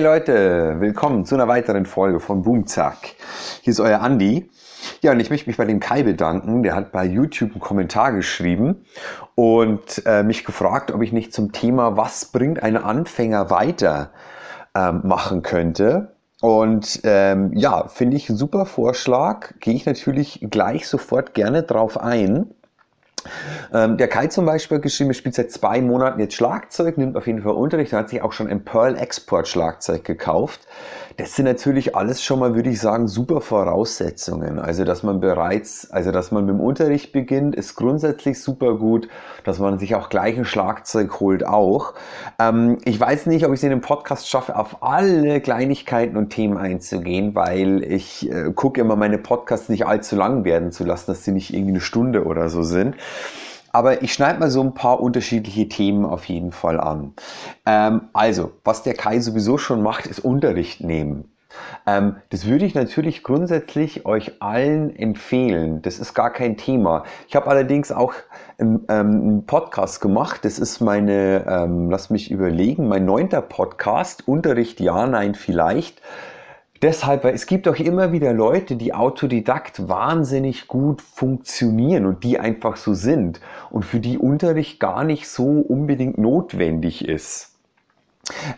Hey Leute, willkommen zu einer weiteren Folge von Boomzack. Hier ist euer Andi. Ja, und ich möchte mich bei dem Kai bedanken. Der hat bei YouTube einen Kommentar geschrieben und äh, mich gefragt, ob ich nicht zum Thema Was bringt ein Anfänger weiter ähm, machen könnte. Und ähm, ja, finde ich einen super Vorschlag. Gehe ich natürlich gleich sofort gerne drauf ein. Ähm, der Kai zum Beispiel hat geschrieben, er spielt seit zwei Monaten jetzt Schlagzeug, nimmt auf jeden Fall Unterricht, er hat sich auch schon ein Pearl Export Schlagzeug gekauft. Das sind natürlich alles schon mal, würde ich sagen, super Voraussetzungen. Also, dass man bereits, also, dass man mit dem Unterricht beginnt, ist grundsätzlich super gut. Dass man sich auch gleich ein Schlagzeug holt, auch. Ähm, ich weiß nicht, ob ich es in dem Podcast schaffe, auf alle Kleinigkeiten und Themen einzugehen, weil ich äh, gucke immer, meine Podcasts nicht allzu lang werden zu lassen, dass sie nicht irgendwie eine Stunde oder so sind. Aber ich schneide mal so ein paar unterschiedliche Themen auf jeden Fall an. Ähm, also, was der Kai sowieso schon macht, ist Unterricht nehmen. Ähm, das würde ich natürlich grundsätzlich euch allen empfehlen. Das ist gar kein Thema. Ich habe allerdings auch einen, ähm, einen, Podcast gemacht. Das ist meine, ähm, lass mich überlegen, mein neunter Podcast. Unterricht ja, nein, vielleicht. Deshalb, weil es gibt auch immer wieder Leute, die Autodidakt wahnsinnig gut funktionieren und die einfach so sind und für die Unterricht gar nicht so unbedingt notwendig ist.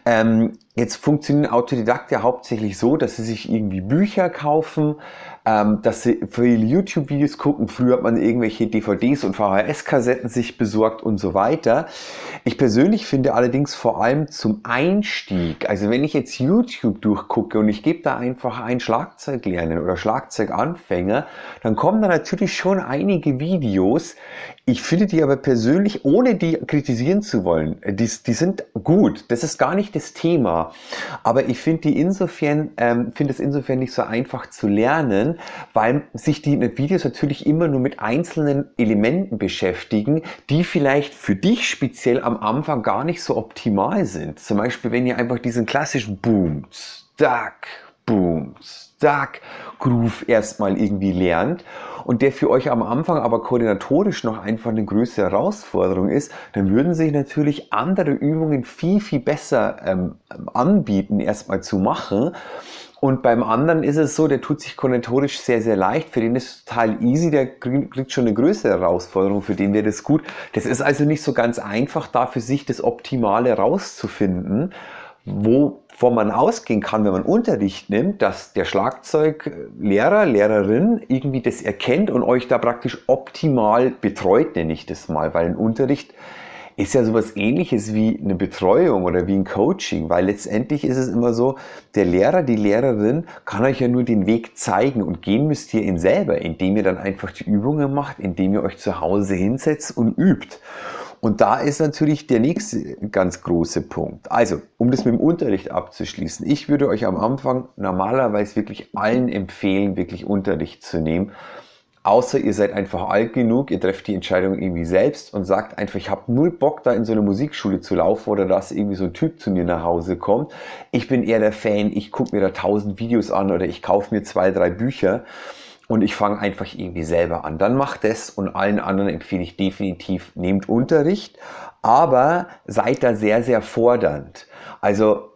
Ähm, jetzt funktionieren Autodidakte hauptsächlich so, dass sie sich irgendwie Bücher kaufen, ähm, dass sie viele YouTube-Videos gucken. Früher hat man irgendwelche DVDs und VHS-Kassetten sich besorgt und so weiter. Ich persönlich finde allerdings vor allem zum Einstieg, also wenn ich jetzt YouTube durchgucke und ich gebe da einfach ein Schlagzeug lernen oder Schlagzeuganfänger, dann kommen da natürlich schon einige Videos. Ich finde die aber persönlich, ohne die kritisieren zu wollen, die, die sind gut. Das ist gar nicht das Thema. Aber ich finde die insofern, ähm, finde es insofern nicht so einfach zu lernen, weil sich die Videos natürlich immer nur mit einzelnen Elementen beschäftigen, die vielleicht für dich speziell am Anfang gar nicht so optimal sind. Zum Beispiel, wenn ihr einfach diesen klassischen Boom, Stack, Boom, Stack Groove erstmal irgendwie lernt und der für euch am Anfang aber koordinatorisch noch einfach eine größere Herausforderung ist, dann würden sich natürlich andere Übungen viel, viel besser ähm, anbieten, erstmal zu machen. Und beim anderen ist es so, der tut sich koordinatorisch sehr, sehr leicht. Für den ist es total easy, der kriegt schon eine größere Herausforderung, für den wäre das gut. Das ist also nicht so ganz einfach, da für sich das Optimale rauszufinden, wovon man ausgehen kann, wenn man Unterricht nimmt, dass der Schlagzeuglehrer, Lehrerin irgendwie das erkennt und euch da praktisch optimal betreut, nenne ich das mal, weil ein Unterricht ist ja sowas ähnliches wie eine Betreuung oder wie ein Coaching, weil letztendlich ist es immer so, der Lehrer, die Lehrerin kann euch ja nur den Weg zeigen und gehen müsst ihr ihn selber, indem ihr dann einfach die Übungen macht, indem ihr euch zu Hause hinsetzt und übt. Und da ist natürlich der nächste ganz große Punkt. Also, um das mit dem Unterricht abzuschließen, ich würde euch am Anfang normalerweise wirklich allen empfehlen, wirklich Unterricht zu nehmen Außer ihr seid einfach alt genug, ihr trefft die Entscheidung irgendwie selbst und sagt einfach, ich habe null Bock, da in so eine Musikschule zu laufen oder dass irgendwie so ein Typ zu mir nach Hause kommt. Ich bin eher der Fan, ich gucke mir da tausend Videos an oder ich kaufe mir zwei, drei Bücher und ich fange einfach irgendwie selber an. Dann macht es und allen anderen empfehle ich definitiv, nehmt Unterricht, aber seid da sehr, sehr fordernd. Also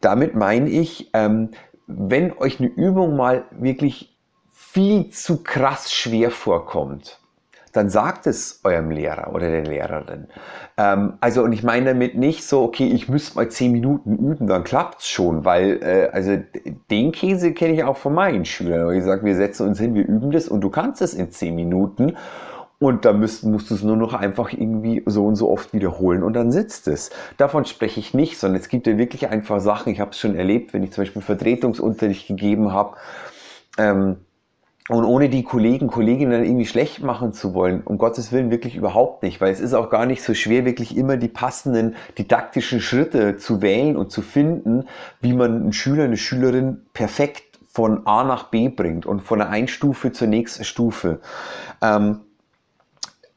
damit meine ich, ähm, wenn euch eine Übung mal wirklich viel zu krass schwer vorkommt, dann sagt es eurem Lehrer oder der Lehrerin. Ähm, also, und ich meine damit nicht so, okay, ich müsste mal zehn Minuten üben, dann klappt es schon, weil, äh, also den Käse kenne ich auch von meinen Schülern. Ich sage, wir setzen uns hin, wir üben das und du kannst es in zehn Minuten. Und dann musst, musst du es nur noch einfach irgendwie so und so oft wiederholen und dann sitzt es. Davon spreche ich nicht, sondern es gibt ja wirklich einfach Sachen, ich habe es schon erlebt, wenn ich zum Beispiel Vertretungsunterricht gegeben habe. Ähm, und ohne die Kollegen, Kolleginnen irgendwie schlecht machen zu wollen, um Gottes Willen wirklich überhaupt nicht, weil es ist auch gar nicht so schwer, wirklich immer die passenden didaktischen Schritte zu wählen und zu finden, wie man einen Schüler, eine Schülerin perfekt von A nach B bringt und von der einen Stufe zur nächsten Stufe. Ähm,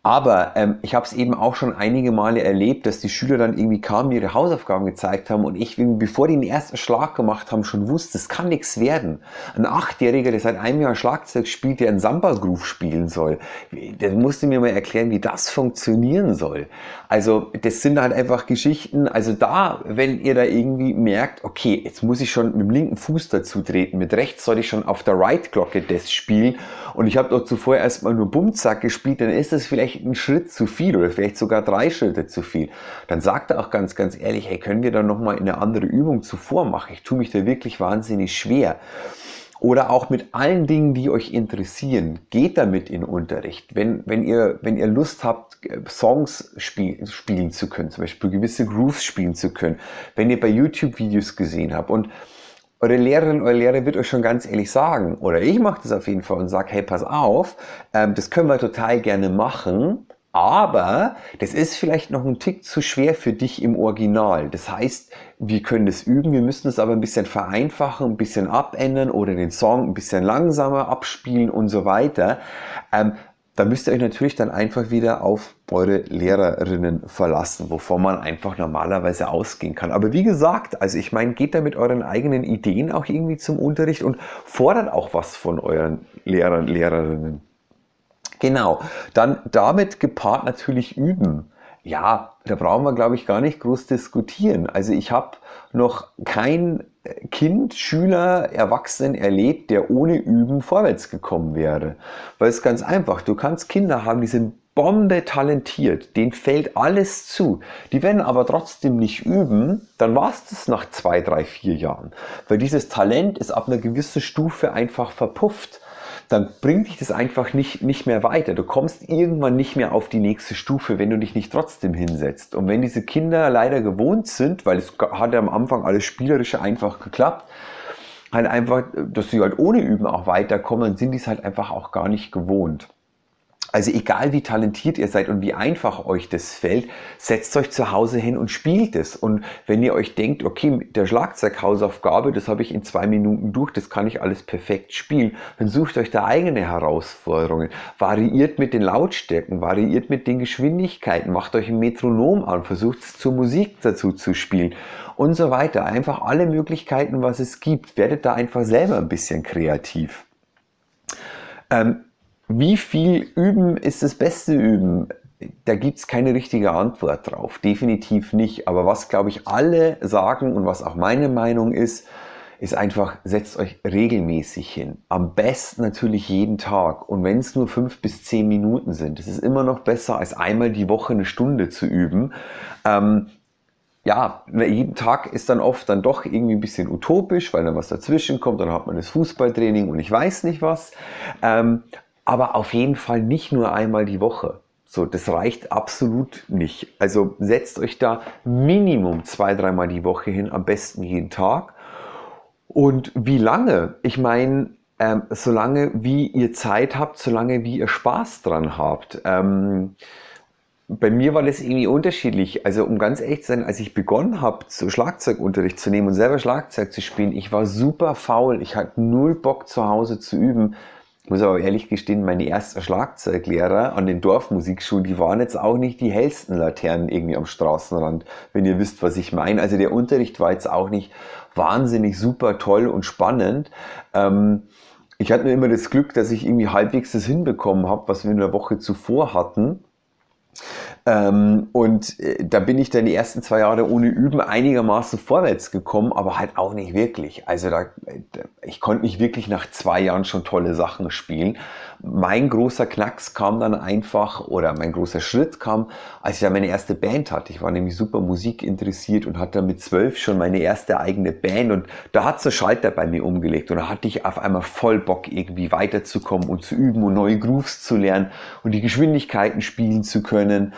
Aber ähm, ich habe es eben auch schon einige Male erlebt, dass die Schüler dann irgendwie kamen, ihre Hausaufgaben gezeigt haben und ich, bevor die den ersten Schlag gemacht haben, schon wusste, es kann nichts werden. Ein Achtjähriger, der seit einem Jahr Schlagzeug spielt, der einen Samba-Groove spielen soll, der musste mir mal erklären, wie das funktionieren soll. Also das sind halt einfach Geschichten. Also da, wenn ihr da irgendwie merkt, okay, jetzt muss ich schon mit dem linken Fuß dazu treten, mit rechts soll ich schon auf der Right-Glocke das spielen und ich habe dort zuvor erstmal nur Bumzack gespielt, dann ist das vielleicht einen Schritt zu viel oder vielleicht sogar drei Schritte zu viel, dann sagt er auch ganz, ganz ehrlich, hey, können wir da nochmal eine andere Übung zuvor machen? Ich tue mich da wirklich wahnsinnig schwer. Oder auch mit allen Dingen, die euch interessieren, geht damit in Unterricht. Wenn, wenn, ihr, wenn ihr Lust habt, Songs spiel, spielen zu können, zum Beispiel gewisse Grooves spielen zu können, wenn ihr bei YouTube Videos gesehen habt und eure Lehrerin, euer Lehrer wird euch schon ganz ehrlich sagen, oder ich mache das auf jeden Fall und sage, hey, pass auf, ähm, das können wir total gerne machen, aber das ist vielleicht noch ein Tick zu schwer für dich im Original. Das heißt, wir können das üben, wir müssen es aber ein bisschen vereinfachen, ein bisschen abändern oder den Song ein bisschen langsamer abspielen und so weiter. Ähm, da müsst ihr euch natürlich dann einfach wieder auf eure Lehrerinnen verlassen, wovon man einfach normalerweise ausgehen kann. Aber wie gesagt, also ich meine, geht da mit euren eigenen Ideen auch irgendwie zum Unterricht und fordert auch was von euren Lehrern, Lehrerinnen. Genau, dann damit gepaart natürlich üben. Ja, da brauchen wir, glaube ich, gar nicht groß diskutieren. Also ich habe noch kein Kind, Schüler, Erwachsenen erlebt, der ohne Üben vorwärts gekommen wäre. Weil es ganz einfach, du kannst Kinder haben, die sind Bombe talentiert, denen fällt alles zu. Die werden aber trotzdem nicht üben, dann war es das nach zwei, drei, vier Jahren. Weil dieses Talent ist ab einer gewissen Stufe einfach verpufft dann bringt dich das einfach nicht, nicht mehr weiter. Du kommst irgendwann nicht mehr auf die nächste Stufe, wenn du dich nicht trotzdem hinsetzt. Und wenn diese Kinder leider gewohnt sind, weil es hat ja am Anfang alles Spielerische einfach geklappt, halt einfach, dass sie halt ohne Üben auch weiterkommen, sind die es halt einfach auch gar nicht gewohnt. Also egal wie talentiert ihr seid und wie einfach euch das fällt, setzt euch zu Hause hin und spielt es. Und wenn ihr euch denkt, okay, der Schlagzeughausaufgabe, das habe ich in zwei Minuten durch, das kann ich alles perfekt spielen, dann sucht euch da eigene Herausforderungen. Variiert mit den Lautstärken, variiert mit den Geschwindigkeiten, macht euch ein Metronom an, versucht es zur Musik dazu zu spielen und so weiter. Einfach alle Möglichkeiten, was es gibt. Werdet da einfach selber ein bisschen kreativ. Ähm, wie viel Üben ist das beste Üben? Da gibt es keine richtige Antwort drauf. Definitiv nicht. Aber was, glaube ich, alle sagen und was auch meine Meinung ist, ist einfach, setzt euch regelmäßig hin. Am besten natürlich jeden Tag. Und wenn es nur fünf bis zehn Minuten sind, das ist immer noch besser, als einmal die Woche eine Stunde zu üben. Ähm, ja, jeden Tag ist dann oft dann doch irgendwie ein bisschen utopisch, weil dann was dazwischen kommt, dann hat man das Fußballtraining und ich weiß nicht was. Ähm, aber auf jeden Fall nicht nur einmal die Woche. So, das reicht absolut nicht. Also setzt euch da Minimum zwei, dreimal die Woche hin, am besten jeden Tag. Und wie lange? Ich meine, ähm, solange wie ihr Zeit habt, solange wie ihr Spaß dran habt. Ähm, bei mir war das irgendwie unterschiedlich. Also um ganz ehrlich zu sein, als ich begonnen habe, so Schlagzeugunterricht zu nehmen und selber Schlagzeug zu spielen, ich war super faul. Ich hatte null Bock zu Hause zu üben. Ich muss aber ehrlich gestehen, meine ersten Schlagzeuglehrer an den Dorfmusikschulen, die waren jetzt auch nicht die hellsten Laternen irgendwie am Straßenrand, wenn ihr wisst, was ich meine. Also der Unterricht war jetzt auch nicht wahnsinnig super toll und spannend. Ähm, ich hatte nur immer das Glück, dass ich irgendwie halbwegs das hinbekommen habe, was wir in der Woche zuvor hatten. Ähm, und äh, da bin ich dann die ersten zwei Jahre ohne Üben einigermaßen vorwärts gekommen, aber halt auch nicht wirklich. Also da, ich konnte nicht wirklich nach zwei Jahren schon tolle Sachen spielen. Mein großer Knacks kam dann einfach, oder mein großer Schritt kam, als ich ja meine erste Band hatte. Ich war nämlich super Musik interessiert und hatte mit zwölf schon meine erste eigene Band und da hat so Schalter bei mir umgelegt und da hatte ich auf einmal voll Bock irgendwie weiterzukommen und zu üben und neue Grooves zu lernen und die Geschwindigkeiten spielen zu können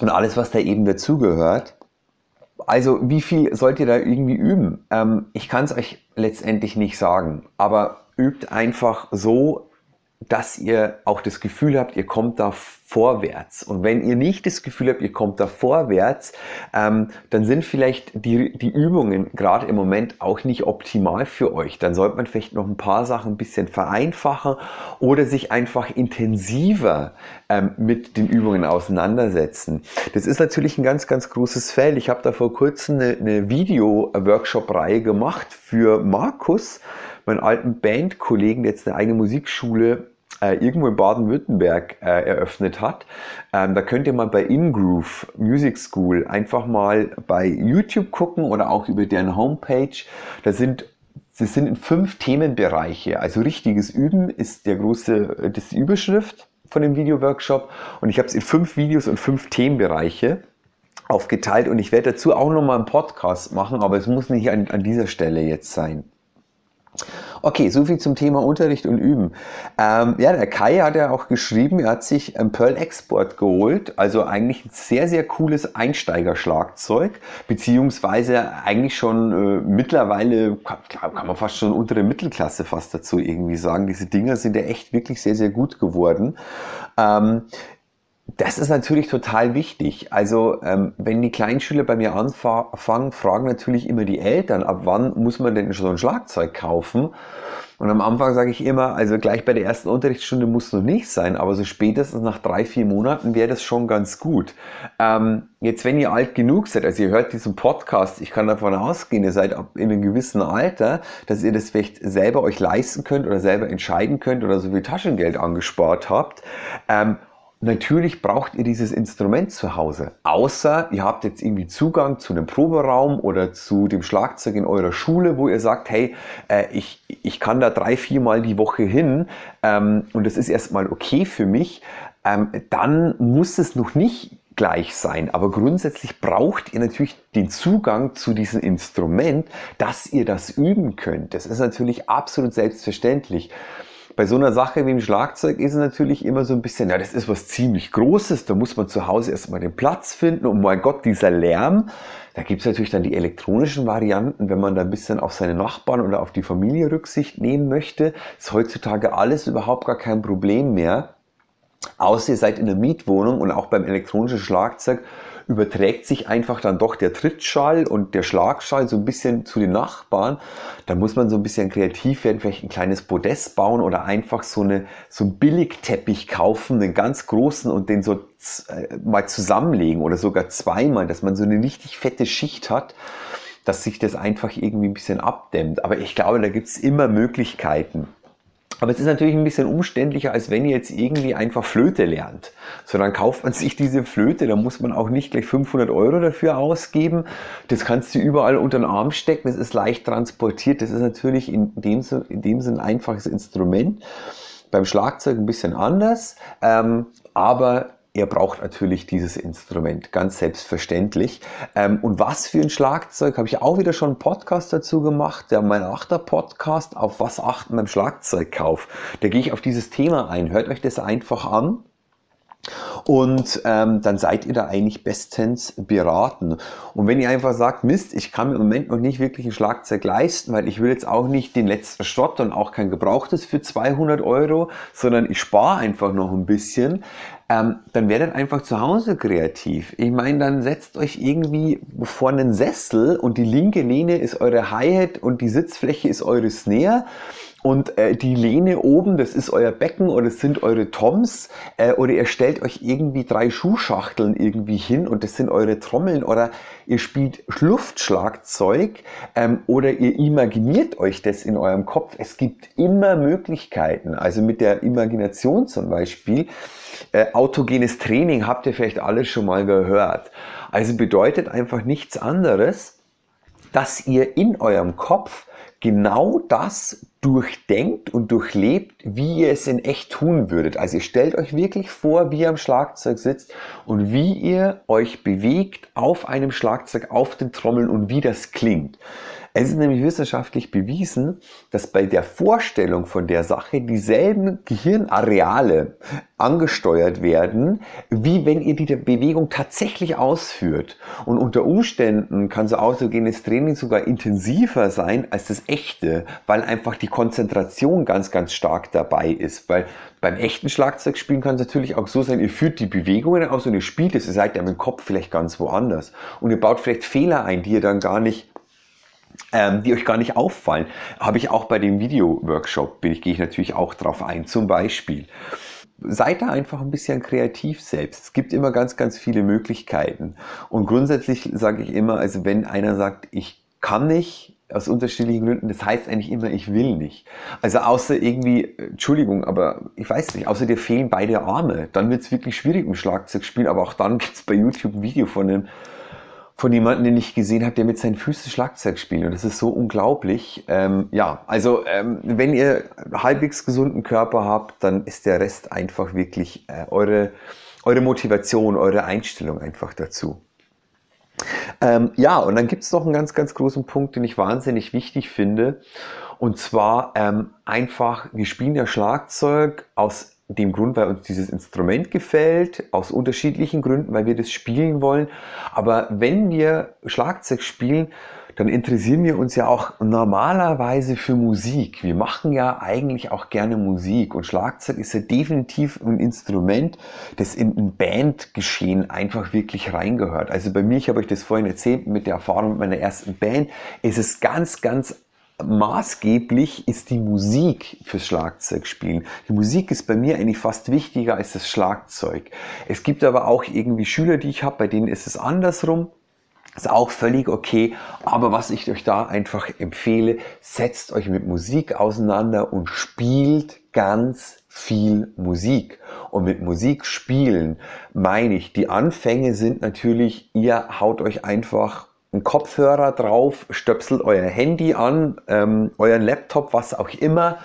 und alles, was da eben dazugehört. Also wie viel sollt ihr da irgendwie üben? Ähm, ich kann es euch letztendlich nicht sagen, aber übt einfach so, dass ihr auch das Gefühl habt, ihr kommt da vorwärts. Und wenn ihr nicht das Gefühl habt, ihr kommt da vorwärts, ähm, dann sind vielleicht die, die Übungen gerade im Moment auch nicht optimal für euch. Dann sollte man vielleicht noch ein paar Sachen ein bisschen vereinfachen oder sich einfach intensiver ähm, mit den Übungen auseinandersetzen. Das ist natürlich ein ganz, ganz großes Feld. Ich habe da vor kurzem eine, eine Video-Workshop-Reihe gemacht für Markus, meinen alten Bandkollegen, der jetzt eine eigene Musikschule äh, irgendwo in Baden-Württemberg äh, eröffnet hat. Ähm, da könnt ihr mal bei InGroove Music School einfach mal bei YouTube gucken oder auch über deren Homepage. Da sind Sie sind in fünf Themenbereiche. Also richtiges Üben ist der große, das Überschrift von dem Video-Workshop. Und ich habe es in fünf Videos und fünf Themenbereiche aufgeteilt. Und ich werde dazu auch nochmal einen Podcast machen, aber es muss nicht an, an dieser Stelle jetzt sein. Okay, soviel zum Thema Unterricht und Üben. Ähm, ja, der Kai hat ja auch geschrieben, er hat sich ein Pearl Export geholt, also eigentlich ein sehr, sehr cooles Einsteigerschlagzeug, beziehungsweise eigentlich schon äh, mittlerweile, kann, kann man fast schon untere Mittelklasse fast dazu irgendwie sagen. Diese Dinger sind ja echt wirklich sehr, sehr gut geworden. Ähm, das ist natürlich total wichtig. Also ähm, wenn die Kleinschüler bei mir anfangen, fragen natürlich immer die Eltern, ab wann muss man denn so ein Schlagzeug kaufen? Und am Anfang sage ich immer, also gleich bei der ersten Unterrichtsstunde muss es noch nicht sein, aber so spätestens nach drei, vier Monaten wäre das schon ganz gut. Ähm, jetzt, wenn ihr alt genug seid, also ihr hört diesen Podcast, ich kann davon ausgehen, ihr seid in einem gewissen Alter, dass ihr das vielleicht selber euch leisten könnt oder selber entscheiden könnt oder so viel Taschengeld angespart habt. Ähm, Natürlich braucht ihr dieses Instrument zu Hause, außer ihr habt jetzt irgendwie Zugang zu einem Proberaum oder zu dem Schlagzeug in eurer Schule, wo ihr sagt, hey, äh, ich, ich kann da drei, viermal die Woche hin ähm, und das ist erstmal okay für mich, ähm, dann muss es noch nicht gleich sein. Aber grundsätzlich braucht ihr natürlich den Zugang zu diesem Instrument, dass ihr das üben könnt. Das ist natürlich absolut selbstverständlich bei so einer Sache wie dem Schlagzeug ist es natürlich immer so ein bisschen, ja, das ist was ziemlich Großes, da muss man zu Hause erstmal den Platz finden und mein Gott, dieser Lärm. Da gibt es natürlich dann die elektronischen Varianten, wenn man da ein bisschen auf seine Nachbarn oder auf die Familie Rücksicht nehmen möchte. Ist heutzutage alles überhaupt gar kein Problem mehr. Außer ihr seid in der Mietwohnung und auch beim elektronischen Schlagzeug überträgt sich einfach dann doch der Trittschall und der Schlagschall so ein bisschen zu den Nachbarn. Da muss man so ein bisschen kreativ werden, vielleicht ein kleines Podest bauen oder einfach so, eine, so einen Billigteppich kaufen, einen ganz großen und den so äh, mal zusammenlegen oder sogar zweimal, dass man so eine richtig fette Schicht hat dass sich das einfach irgendwie ein bisschen abdämmt. Aber ich glaube, da gibt es immer Möglichkeiten. Aber es ist natürlich ein bisschen umständlicher, als wenn ihr jetzt irgendwie einfach Flöte lernt. So, dann kauft man sich diese Flöte, da muss man auch nicht gleich 500 Euro dafür ausgeben. Das kannst du überall unter den Arm stecken, das ist leicht transportiert. Das ist natürlich in dem, in dem Sinn ein einfaches Instrument. Beim Schlagzeug ein bisschen anders, ähm, aber er braucht natürlich dieses Instrument, ganz selbstverständlich. Ähm, und was für ein Schlagzeug, habe ich auch wieder schon einen Podcast dazu gemacht, der mein achter Podcast, auf was achten beim Schlagzeugkauf. Da gehe ich auf dieses Thema ein. Hört euch das einfach an. Und ähm, dann seid ihr da eigentlich bestens beraten. Und wenn ihr einfach sagt, Mist, ich kann mir im Moment noch nicht wirklich ein Schlagzeug leisten, weil ich will jetzt auch nicht den letzten Schrott und auch kein gebrauchtes für 200 Euro, sondern ich spare einfach noch ein bisschen, ähm, dann werdet einfach zu Hause kreativ. Ich meine, dann setzt euch irgendwie vor einen Sessel und die linke Lehne ist eure Hi-Hat und die Sitzfläche ist eure Snare und äh, die Lehne oben, das ist euer Becken oder das sind eure Toms äh, oder ihr stellt euch irgendwie drei Schuhschachteln irgendwie hin und das sind eure Trommeln oder ihr spielt Luftschlagzeug ähm, oder ihr imaginiert euch das in eurem Kopf. Es gibt immer Möglichkeiten. Also mit der Imagination zum Beispiel. Äh, autogenes Training habt ihr vielleicht alles schon mal gehört. Also bedeutet einfach nichts anderes, dass ihr in eurem Kopf genau das durchdenkt und durchlebt, wie ihr es in echt tun würdet. Also ihr stellt euch wirklich vor, wie ihr am Schlagzeug sitzt und wie ihr euch bewegt auf einem Schlagzeug, auf den Trommeln und wie das klingt. Es ist nämlich wissenschaftlich bewiesen, dass bei der Vorstellung von der Sache dieselben Gehirnareale angesteuert werden, wie wenn ihr die Bewegung tatsächlich ausführt. Und unter Umständen kann so autogenes Training sogar intensiver sein als das echte, weil einfach die Konzentration ganz, ganz stark dabei ist. Weil beim echten Schlagzeugspielen kann es natürlich auch so sein, ihr führt die Bewegungen aus und ihr spielt es, ihr seid ja mit dem Kopf vielleicht ganz woanders. Und ihr baut vielleicht Fehler ein, die ihr dann gar nicht ähm, die euch gar nicht auffallen. Habe ich auch bei dem Video-Workshop, bin ich, gehe ich natürlich auch drauf ein. Zum Beispiel, seid da einfach ein bisschen kreativ selbst. Es gibt immer ganz, ganz viele Möglichkeiten. Und grundsätzlich sage ich immer, also wenn einer sagt, ich kann nicht, aus unterschiedlichen Gründen, das heißt eigentlich immer, ich will nicht. Also außer irgendwie, Entschuldigung, aber ich weiß nicht, außer dir fehlen beide Arme, dann wird es wirklich schwierig im Schlagzeug spielen, aber auch dann gibt es bei YouTube ein Video von einem von jemandem, den ich gesehen habe, der mit seinen Füßen Schlagzeug spielt. Und das ist so unglaublich. Ähm, ja, also ähm, wenn ihr halbwegs gesunden Körper habt, dann ist der Rest einfach wirklich äh, eure, eure Motivation, eure Einstellung einfach dazu. Ähm, ja, und dann gibt es noch einen ganz, ganz großen Punkt, den ich wahnsinnig wichtig finde. Und zwar ähm, einfach, wir spielen ja Schlagzeug aus dem Grund, weil uns dieses Instrument gefällt, aus unterschiedlichen Gründen, weil wir das spielen wollen. Aber wenn wir Schlagzeug spielen, dann interessieren wir uns ja auch normalerweise für Musik. Wir machen ja eigentlich auch gerne Musik und Schlagzeug ist ja definitiv ein Instrument, das in ein Bandgeschehen einfach wirklich reingehört. Also bei mir, ich habe euch das vorhin erzählt, mit der Erfahrung meiner ersten Band, ist es ganz, ganz maßgeblich ist die Musik fürs Schlagzeugspielen. Die Musik ist bei mir eigentlich fast wichtiger als das Schlagzeug. Es gibt aber auch irgendwie Schüler, die ich habe, bei denen ist es andersrum. Ist auch völlig okay. Aber was ich euch da einfach empfehle, setzt euch mit Musik auseinander und spielt ganz viel Musik. Und mit Musik spielen meine ich, die Anfänge sind natürlich, ihr haut euch einfach einen Kopfhörer drauf, stöpselt euer Handy an, ähm, euren Laptop, was auch immer,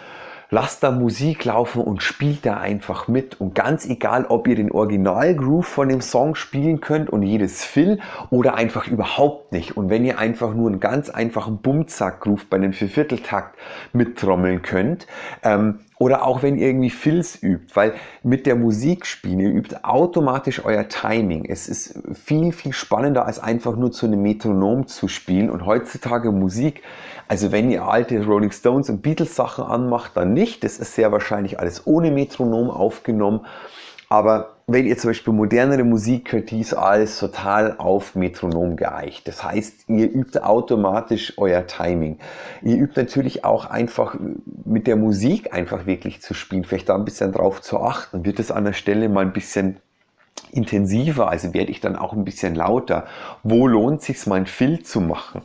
lasst da Musik laufen und spielt da einfach mit. Und ganz egal, ob ihr den Original-Groove von dem Song spielen könnt und jedes Fill oder einfach überhaupt nicht. Und wenn ihr einfach nur einen ganz einfachen Bumzack-Groove bei einem Viervierteltakt mittrommeln könnt, ähm, oder auch wenn ihr irgendwie Filz übt, weil mit der Musik spielen, ihr übt automatisch euer Timing. Es ist viel, viel spannender als einfach nur zu einem Metronom zu spielen. Und heutzutage Musik, also wenn ihr alte Rolling Stones und Beatles Sachen anmacht, dann nicht. Das ist sehr wahrscheinlich alles ohne Metronom aufgenommen. Aber wenn ihr zum Beispiel modernere Musik hört, die ist alles total auf Metronom geeicht. Das heißt, ihr übt automatisch euer Timing. Ihr übt natürlich auch einfach mit der Musik einfach wirklich zu spielen, vielleicht da ein bisschen drauf zu achten. Wird es an der Stelle mal ein bisschen intensiver, also werde ich dann auch ein bisschen lauter. Wo lohnt sich mal ein Fill zu machen?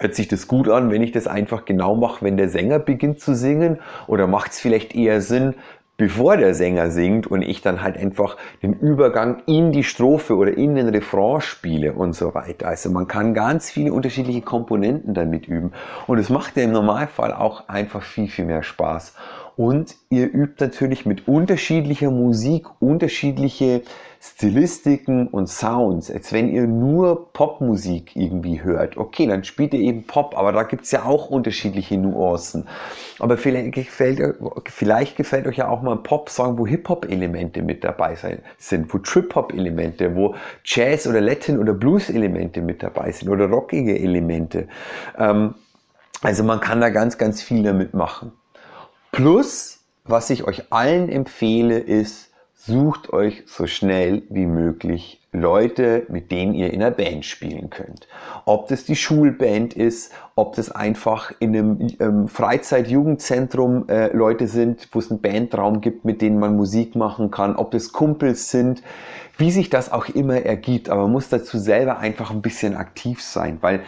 Hört sich das gut an, wenn ich das einfach genau mache, wenn der Sänger beginnt zu singen? Oder macht es vielleicht eher Sinn, bevor der Sänger singt und ich dann halt einfach den Übergang in die Strophe oder in den Refrain spiele und so weiter. Also man kann ganz viele unterschiedliche Komponenten damit üben und es macht ja im Normalfall auch einfach viel, viel mehr Spaß. Und ihr übt natürlich mit unterschiedlicher Musik unterschiedliche Stilistiken und Sounds. Als wenn ihr nur Popmusik irgendwie hört. Okay, dann spielt ihr eben Pop, aber da gibt's ja auch unterschiedliche Nuancen. Aber vielleicht gefällt, vielleicht gefällt euch ja auch mal ein Pop-Song, wo Hip-Hop-Elemente mit dabei sind, wo Trip-Hop-Elemente, wo Jazz- oder Latin- oder Blues-Elemente mit dabei sind oder rockige Elemente. Ähm, also man kann da ganz, ganz viel damit machen. Plus, was ich euch allen empfehle, ist, sucht euch so schnell wie möglich Leute, mit denen ihr in einer Band spielen könnt. Ob das die Schulband ist, ob das einfach in einem ähm, Freizeit-Jugendzentrum äh, Leute sind, wo es einen Bandraum gibt, mit denen man Musik machen kann, ob das Kumpels sind, wie sich das auch immer ergibt. Aber man muss dazu selber einfach ein bisschen aktiv sein, weil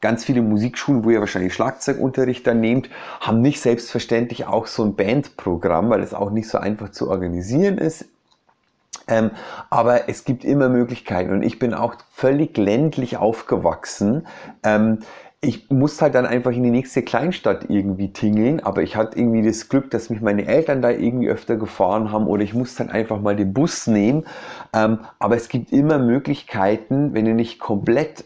ganz viele Musikschulen, wo ihr wahrscheinlich Schlagzeugunterricht dann nehmt, haben nicht selbstverständlich auch so ein Bandprogramm, weil es auch nicht so einfach zu organisieren ist. Ähm, aber es gibt immer Möglichkeiten und ich bin auch völlig ländlich aufgewachsen. Ähm, ich musste halt dann einfach in die nächste Kleinstadt irgendwie tingeln, aber ich hatte irgendwie das Glück, dass mich meine Eltern da irgendwie öfter gefahren haben oder ich musste dann einfach mal den Bus nehmen. Ähm, aber es gibt immer Möglichkeiten, wenn ihr nicht komplett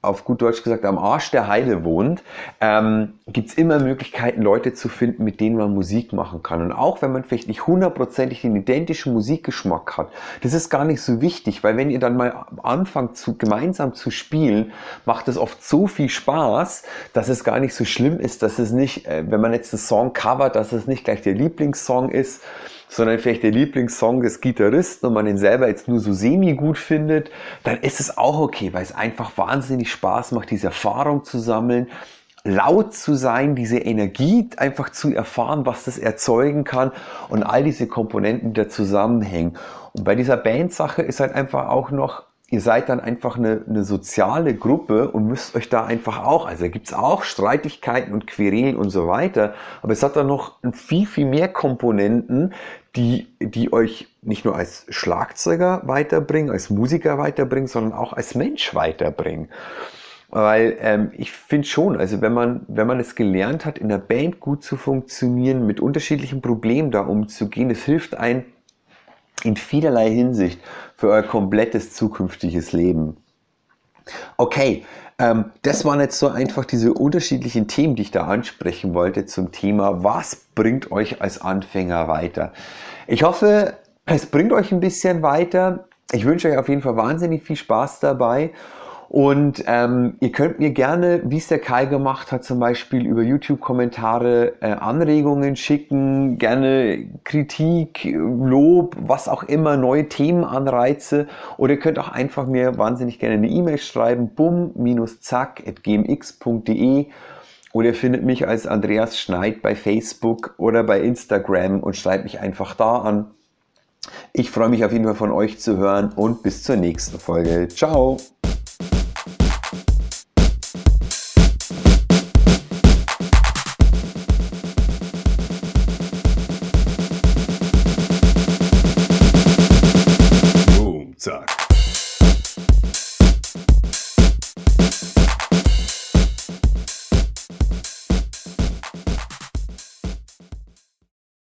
auf gut Deutsch gesagt am Arsch der Heide wohnt, ähm, gibt es immer Möglichkeiten, Leute zu finden, mit denen man Musik machen kann. Und auch wenn man vielleicht nicht hundertprozentig den identischen Musikgeschmack hat, das ist gar nicht so wichtig, weil wenn ihr dann mal anfangt, zu, gemeinsam zu spielen, macht es oft so viel Spaß, dass es gar nicht so schlimm ist, dass es nicht, äh, wenn man jetzt einen Song covert, dass es nicht gleich der Lieblingssong ist sondern vielleicht der Lieblingssong des Gitarristen und man den selber jetzt nur so semi gut findet, dann ist es auch okay, weil es einfach wahnsinnig Spaß macht, diese Erfahrung zu sammeln, laut zu sein, diese Energie einfach zu erfahren, was das erzeugen kann und all diese Komponenten, die da zusammenhängen. Und bei dieser Bandsache ist halt einfach auch noch ihr seid dann einfach eine, eine soziale Gruppe und müsst euch da einfach auch, also da gibt's auch Streitigkeiten und Querelen und so weiter, aber es hat dann noch viel, viel mehr Komponenten, die, die euch nicht nur als Schlagzeuger weiterbringen, als Musiker weiterbringen, sondern auch als Mensch weiterbringen. Weil ähm, ich finde schon, also wenn man, wenn man es gelernt hat, in der Band gut zu funktionieren, mit unterschiedlichen Problemen da umzugehen, es hilft einem in vielerlei Hinsicht für euer komplettes zukünftiges Leben. Okay, ähm, das waren jetzt so einfach diese unterschiedlichen Themen, die ich da ansprechen wollte zum Thema, was bringt euch als Anfänger weiter. Ich hoffe, es bringt euch ein bisschen weiter. Ich wünsche euch auf jeden Fall wahnsinnig viel Spaß dabei und ähm, ihr könnt mir gerne, wie es der Kai gemacht hat, zum Beispiel über YouTube-Kommentare äh, Anregungen schicken, gerne Kritik, Lob, was auch immer, neue Themenanreize. Oder ihr könnt auch einfach mir wahnsinnig gerne eine E-Mail schreiben, bum-zack.gmx.de oder ihr findet mich als Andreas Schneid bei Facebook oder bei Instagram und schreibt mich einfach da an. Ich freue mich auf jeden Fall von euch zu hören und bis zur nächsten Folge. Ciao!